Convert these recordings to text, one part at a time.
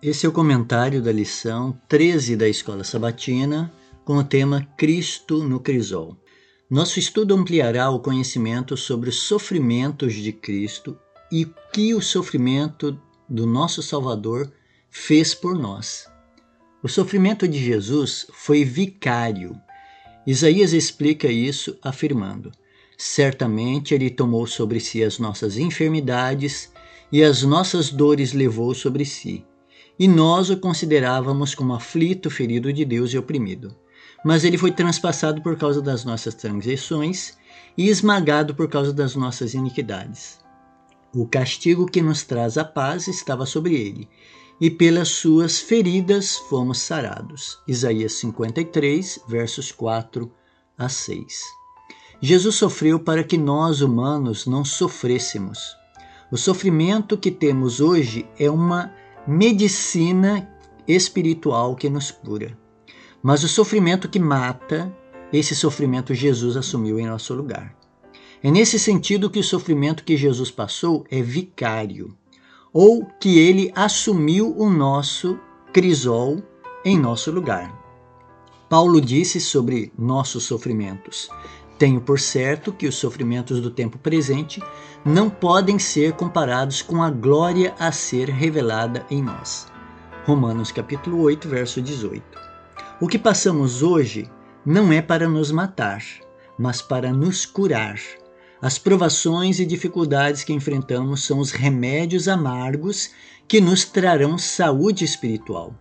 Esse é o comentário da lição 13 da Escola Sabatina, com o tema Cristo no Crisol. Nosso estudo ampliará o conhecimento sobre os sofrimentos de Cristo e o que o sofrimento do nosso Salvador fez por nós. O sofrimento de Jesus foi vicário. Isaías explica isso afirmando: Certamente ele tomou sobre si as nossas enfermidades e as nossas dores levou sobre si e nós o considerávamos como aflito, ferido de Deus e oprimido. Mas ele foi transpassado por causa das nossas transgressões e esmagado por causa das nossas iniquidades. O castigo que nos traz a paz estava sobre ele, e pelas suas feridas fomos sarados. Isaías 53, versos 4 a 6. Jesus sofreu para que nós, humanos, não sofrêssemos. O sofrimento que temos hoje é uma medicina espiritual que nos cura. Mas o sofrimento que mata, esse sofrimento Jesus assumiu em nosso lugar. É nesse sentido que o sofrimento que Jesus passou é vicário, ou que ele assumiu o nosso crisol em nosso lugar. Paulo disse sobre nossos sofrimentos: tenho por certo que os sofrimentos do tempo presente não podem ser comparados com a glória a ser revelada em nós. Romanos capítulo 8, verso 18. O que passamos hoje não é para nos matar, mas para nos curar. As provações e dificuldades que enfrentamos são os remédios amargos que nos trarão saúde espiritual.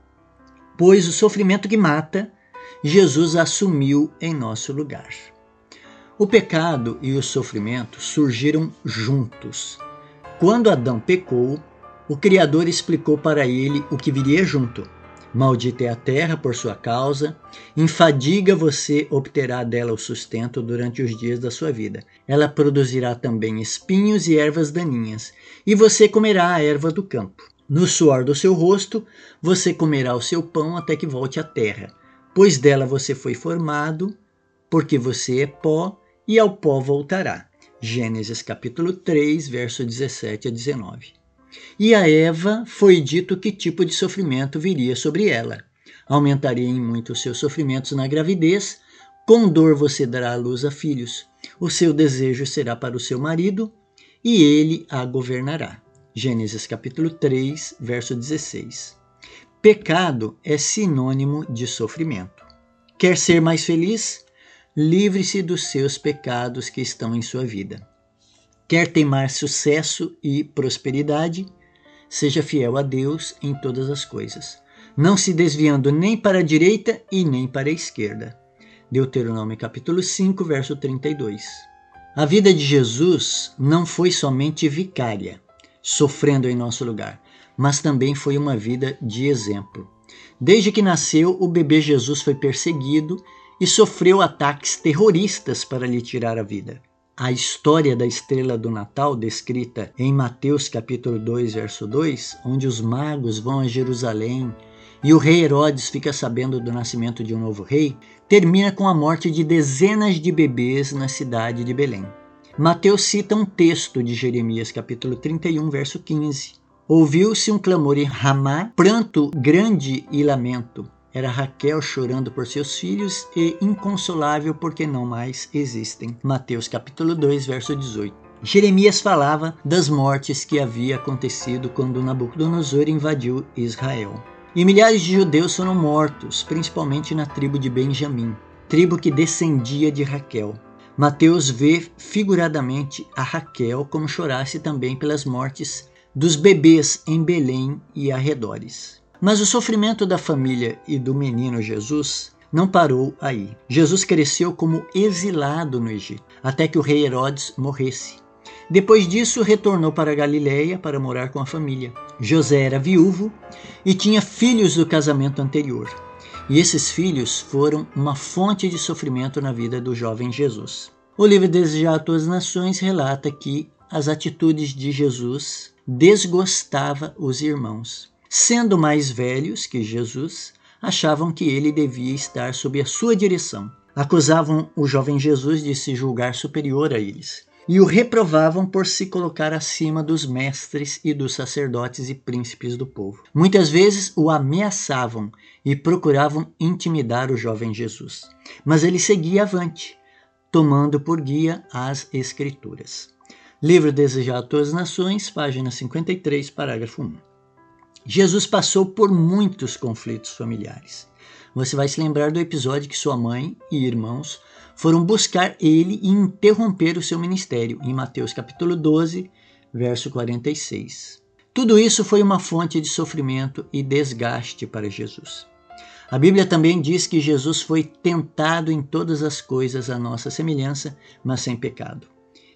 Pois o sofrimento que mata, Jesus assumiu em nosso lugar. O pecado e o sofrimento surgiram juntos. Quando Adão pecou, o Criador explicou para ele o que viria junto. Maldita é a terra por sua causa, em fadiga você obterá dela o sustento durante os dias da sua vida. Ela produzirá também espinhos e ervas daninhas, e você comerá a erva do campo. No suor do seu rosto você comerá o seu pão até que volte à terra, pois dela você foi formado, porque você é pó e ao pó voltará. Gênesis capítulo 3, verso 17 a 19. E a Eva foi dito que tipo de sofrimento viria sobre ela. Aumentaria em muito os seus sofrimentos na gravidez, com dor você dará à luz a filhos. O seu desejo será para o seu marido, e ele a governará. Gênesis capítulo 3, verso 16. Pecado é sinônimo de sofrimento. Quer ser mais feliz? Livre-se dos seus pecados que estão em sua vida. Quer temar sucesso e prosperidade? Seja fiel a Deus em todas as coisas, não se desviando nem para a direita e nem para a esquerda. Deuteronômio capítulo 5, verso 32. A vida de Jesus não foi somente vicária, sofrendo em nosso lugar, mas também foi uma vida de exemplo. Desde que nasceu, o bebê Jesus foi perseguido e sofreu ataques terroristas para lhe tirar a vida. A história da estrela do Natal, descrita em Mateus capítulo 2, verso 2, onde os magos vão a Jerusalém e o rei Herodes fica sabendo do nascimento de um novo rei, termina com a morte de dezenas de bebês na cidade de Belém. Mateus cita um texto de Jeremias capítulo 31, verso 15. Ouviu-se um clamor em Ramá, pranto grande e lamento. Era Raquel chorando por seus filhos e inconsolável porque não mais existem. Mateus capítulo 2, verso 18. Jeremias falava das mortes que havia acontecido quando Nabucodonosor invadiu Israel. E milhares de judeus foram mortos, principalmente na tribo de Benjamim, tribo que descendia de Raquel. Mateus vê figuradamente a Raquel como chorasse também pelas mortes dos bebês em Belém e arredores. Mas o sofrimento da família e do menino Jesus não parou aí. Jesus cresceu como exilado no Egito, até que o rei Herodes morresse. Depois disso, retornou para Galiléia para morar com a família. José era viúvo e tinha filhos do casamento anterior. E esses filhos foram uma fonte de sofrimento na vida do jovem Jesus. O livro Desejar a Todas as Nações relata que as atitudes de Jesus desgostava os irmãos. Sendo mais velhos que Jesus, achavam que ele devia estar sob a sua direção. Acusavam o jovem Jesus de se julgar superior a eles. e o reprovavam por se colocar acima dos mestres e dos sacerdotes e príncipes do povo. Muitas vezes o ameaçavam e procuravam intimidar o jovem Jesus, mas ele seguia avante, tomando por guia as Escrituras. Livro Desejado a Todas as Nações, página 53, parágrafo 1. Jesus passou por muitos conflitos familiares. Você vai se lembrar do episódio que sua mãe e irmãos foram buscar ele e interromper o seu ministério, em Mateus capítulo 12, verso 46. Tudo isso foi uma fonte de sofrimento e desgaste para Jesus. A Bíblia também diz que Jesus foi tentado em todas as coisas à nossa semelhança, mas sem pecado.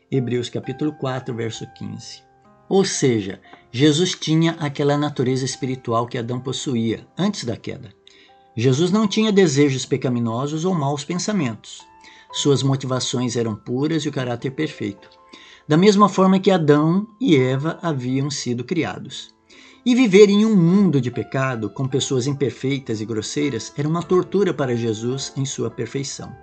Hebreus capítulo 4, verso 15. Ou seja, Jesus tinha aquela natureza espiritual que Adão possuía antes da queda. Jesus não tinha desejos pecaminosos ou maus pensamentos. Suas motivações eram puras e o caráter perfeito, da mesma forma que Adão e Eva haviam sido criados. E viver em um mundo de pecado, com pessoas imperfeitas e grosseiras, era uma tortura para Jesus em sua perfeição.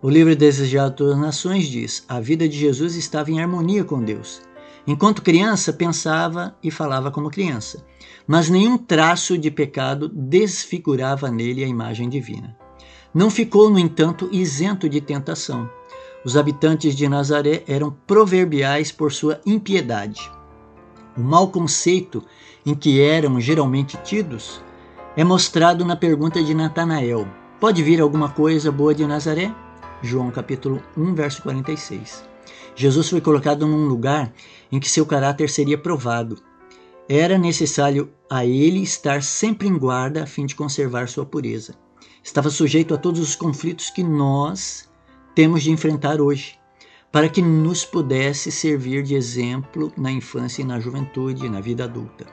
O livro Desejado de Todas as Nações diz: a vida de Jesus estava em harmonia com Deus. Enquanto criança, pensava e falava como criança, mas nenhum traço de pecado desfigurava nele a imagem divina. Não ficou, no entanto, isento de tentação. Os habitantes de Nazaré eram proverbiais por sua impiedade. O mau conceito em que eram geralmente tidos é mostrado na pergunta de Natanael: Pode vir alguma coisa boa de Nazaré? João capítulo 1, verso 46. Jesus foi colocado num lugar em que seu caráter seria provado. Era necessário a ele estar sempre em guarda a fim de conservar sua pureza. Estava sujeito a todos os conflitos que nós temos de enfrentar hoje, para que nos pudesse servir de exemplo na infância e na juventude e na vida adulta.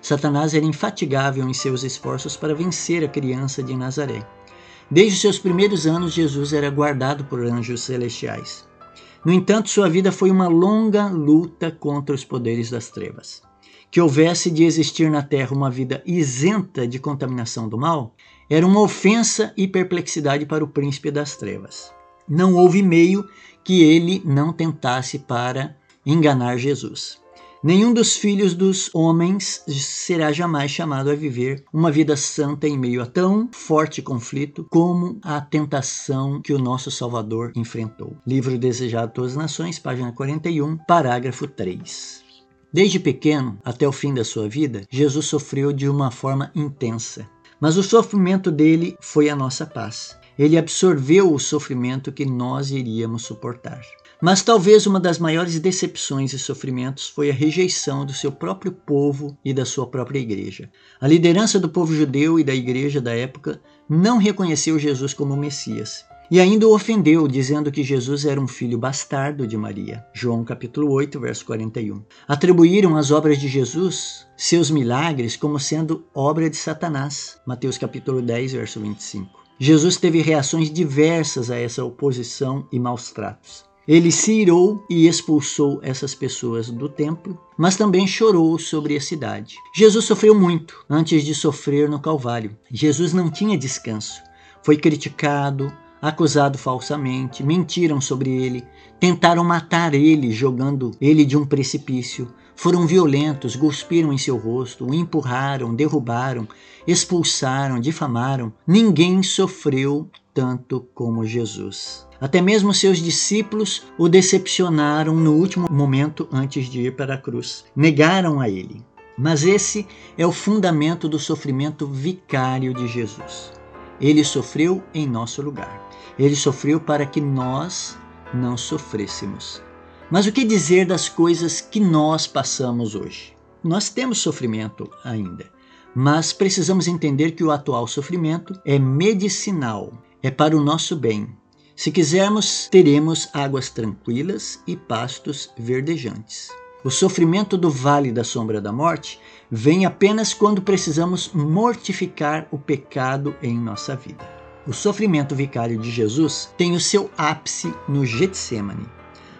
Satanás era infatigável em seus esforços para vencer a criança de Nazaré. Desde seus primeiros anos, Jesus era guardado por anjos celestiais. No entanto, sua vida foi uma longa luta contra os poderes das trevas. Que houvesse de existir na terra uma vida isenta de contaminação do mal era uma ofensa e perplexidade para o príncipe das trevas. Não houve meio que ele não tentasse para enganar Jesus. Nenhum dos filhos dos homens será jamais chamado a viver uma vida santa em meio a tão forte conflito como a tentação que o nosso Salvador enfrentou. Livro Desejado de Todas as Nações, página 41, parágrafo 3. Desde pequeno até o fim da sua vida, Jesus sofreu de uma forma intensa. Mas o sofrimento dele foi a nossa paz. Ele absorveu o sofrimento que nós iríamos suportar. Mas talvez uma das maiores decepções e sofrimentos foi a rejeição do seu próprio povo e da sua própria igreja. A liderança do povo judeu e da igreja da época não reconheceu Jesus como Messias. E ainda o ofendeu, dizendo que Jesus era um filho bastardo de Maria. João capítulo 8, verso 41. Atribuíram as obras de Jesus, seus milagres, como sendo obra de Satanás. Mateus capítulo 10, verso 25. Jesus teve reações diversas a essa oposição e maus tratos. Ele se irou e expulsou essas pessoas do templo, mas também chorou sobre a cidade. Jesus sofreu muito antes de sofrer no Calvário. Jesus não tinha descanso. Foi criticado, acusado falsamente, mentiram sobre ele, tentaram matar ele jogando ele de um precipício. Foram violentos, cuspiram em seu rosto, o empurraram, derrubaram, expulsaram, difamaram. Ninguém sofreu tanto como Jesus. Até mesmo seus discípulos o decepcionaram no último momento antes de ir para a cruz. Negaram a ele. Mas esse é o fundamento do sofrimento vicário de Jesus. Ele sofreu em nosso lugar. Ele sofreu para que nós não sofrêssemos. Mas o que dizer das coisas que nós passamos hoje? Nós temos sofrimento ainda, mas precisamos entender que o atual sofrimento é medicinal, é para o nosso bem, se quisermos, teremos águas tranquilas e pastos verdejantes. O sofrimento do vale da sombra da morte vem apenas quando precisamos mortificar o pecado em nossa vida. O sofrimento vicário de Jesus tem o seu ápice no Getsemane.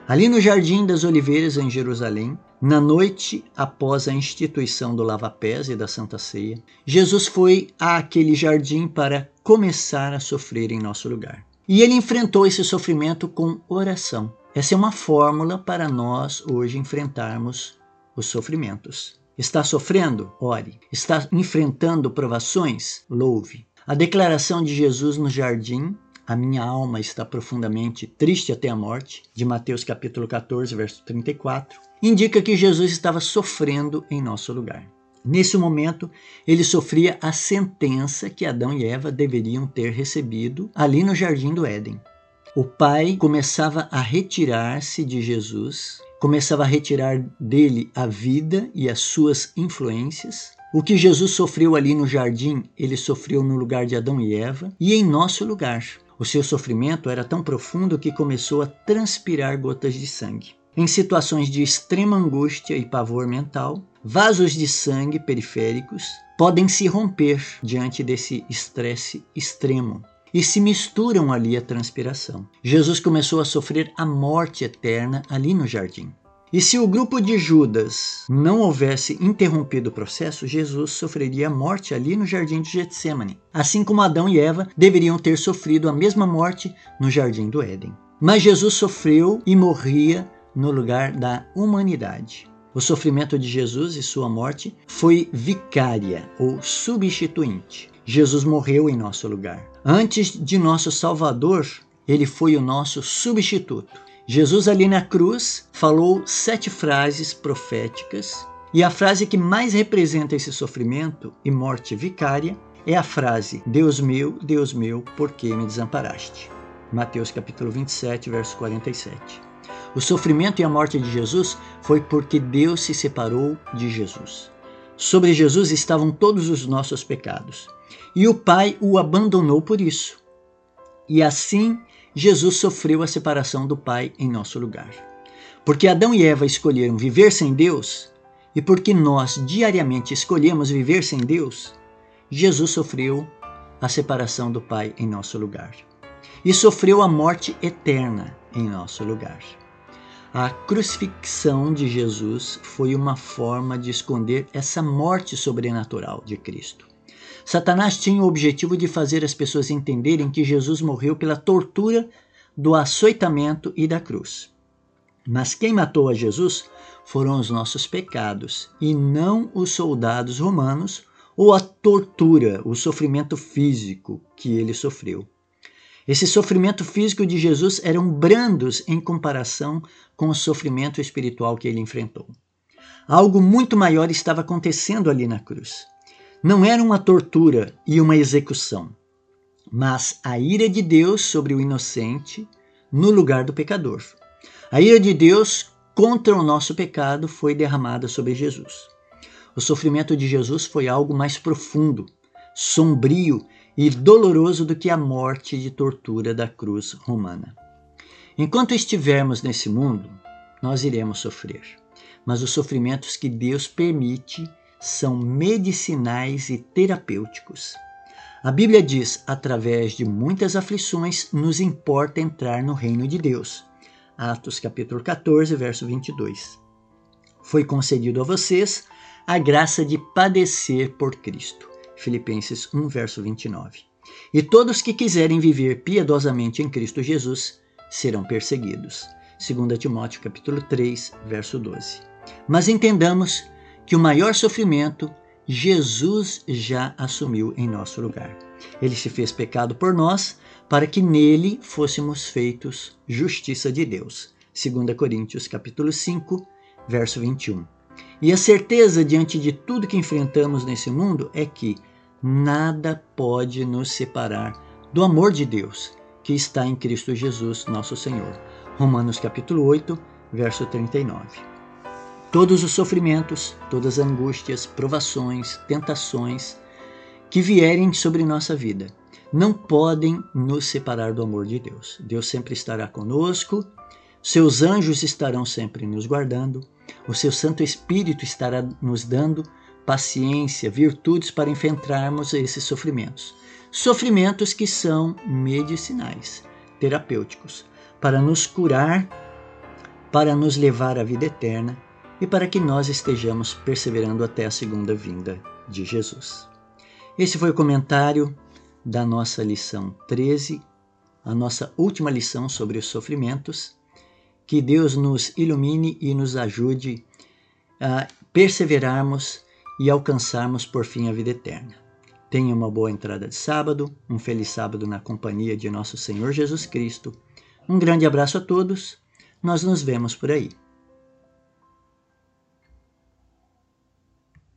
Ali no Jardim das Oliveiras, em Jerusalém, na noite após a instituição do lava-pés e da Santa Ceia, Jesus foi àquele jardim para começar a sofrer em nosso lugar. E ele enfrentou esse sofrimento com oração. Essa é uma fórmula para nós hoje enfrentarmos os sofrimentos. Está sofrendo? Ore. Está enfrentando provações? Louve. A declaração de Jesus no jardim, a minha alma está profundamente triste até a morte, de Mateus capítulo 14, verso 34, indica que Jesus estava sofrendo em nosso lugar. Nesse momento, ele sofria a sentença que Adão e Eva deveriam ter recebido ali no jardim do Éden. O pai começava a retirar-se de Jesus começava a retirar dele a vida e as suas influências. O que Jesus sofreu ali no jardim, ele sofreu no lugar de Adão e Eva e em nosso lugar. O seu sofrimento era tão profundo que começou a transpirar gotas de sangue. Em situações de extrema angústia e pavor mental, vasos de sangue periféricos podem se romper diante desse estresse extremo e se misturam ali a transpiração. Jesus começou a sofrer a morte eterna ali no jardim. E se o grupo de Judas não houvesse interrompido o processo, Jesus sofreria a morte ali no jardim de Getsemane, assim como Adão e Eva deveriam ter sofrido a mesma morte no jardim do Éden. Mas Jesus sofreu e morria no lugar da humanidade. O sofrimento de Jesus e sua morte foi vicária ou substituinte. Jesus morreu em nosso lugar. Antes de nosso Salvador, ele foi o nosso substituto. Jesus, ali na cruz, falou sete frases proféticas, e a frase que mais representa esse sofrimento e morte vicária é a frase: Deus meu, Deus meu, por que me desamparaste? Mateus capítulo 27, verso 47. O sofrimento e a morte de Jesus foi porque Deus se separou de Jesus. Sobre Jesus estavam todos os nossos pecados. E o Pai o abandonou por isso. E assim Jesus sofreu a separação do Pai em nosso lugar. Porque Adão e Eva escolheram viver sem Deus, e porque nós diariamente escolhemos viver sem Deus, Jesus sofreu a separação do Pai em nosso lugar. E sofreu a morte eterna em nosso lugar. A crucifixão de Jesus foi uma forma de esconder essa morte sobrenatural de Cristo. Satanás tinha o objetivo de fazer as pessoas entenderem que Jesus morreu pela tortura do açoitamento e da cruz. Mas quem matou a Jesus foram os nossos pecados e não os soldados romanos ou a tortura, o sofrimento físico que ele sofreu. Esse sofrimento físico de Jesus eram brandos em comparação com o sofrimento espiritual que ele enfrentou. Algo muito maior estava acontecendo ali na cruz. Não era uma tortura e uma execução, mas a ira de Deus sobre o inocente no lugar do pecador. A ira de Deus contra o nosso pecado foi derramada sobre Jesus. O sofrimento de Jesus foi algo mais profundo, sombrio e doloroso do que a morte de tortura da cruz romana. Enquanto estivermos nesse mundo, nós iremos sofrer, mas os sofrimentos que Deus permite são medicinais e terapêuticos. A Bíblia diz: através de muitas aflições nos importa entrar no reino de Deus. Atos capítulo 14, verso 22. Foi concedido a vocês a graça de padecer por Cristo Filipenses 1, verso 29. E todos que quiserem viver piedosamente em Cristo Jesus serão perseguidos. 2 Timóteo capítulo 3, verso 12. Mas entendamos que o maior sofrimento Jesus já assumiu em nosso lugar. Ele se fez pecado por nós para que nele fôssemos feitos justiça de Deus. 2 Coríntios capítulo 5, verso 21. E a certeza diante de tudo que enfrentamos nesse mundo é que nada pode nos separar do amor de Deus que está em Cristo Jesus, nosso Senhor. Romanos capítulo 8, verso 39. Todos os sofrimentos, todas as angústias, provações, tentações que vierem sobre nossa vida não podem nos separar do amor de Deus. Deus sempre estará conosco, seus anjos estarão sempre nos guardando, o seu Santo Espírito estará nos dando paciência, virtudes para enfrentarmos esses sofrimentos. Sofrimentos que são medicinais, terapêuticos, para nos curar, para nos levar à vida eterna e para que nós estejamos perseverando até a segunda vinda de Jesus. Esse foi o comentário da nossa lição 13, a nossa última lição sobre os sofrimentos. Que Deus nos ilumine e nos ajude a perseverarmos e alcançarmos por fim a vida eterna. Tenha uma boa entrada de sábado, um feliz sábado na companhia de nosso Senhor Jesus Cristo. Um grande abraço a todos. Nós nos vemos por aí.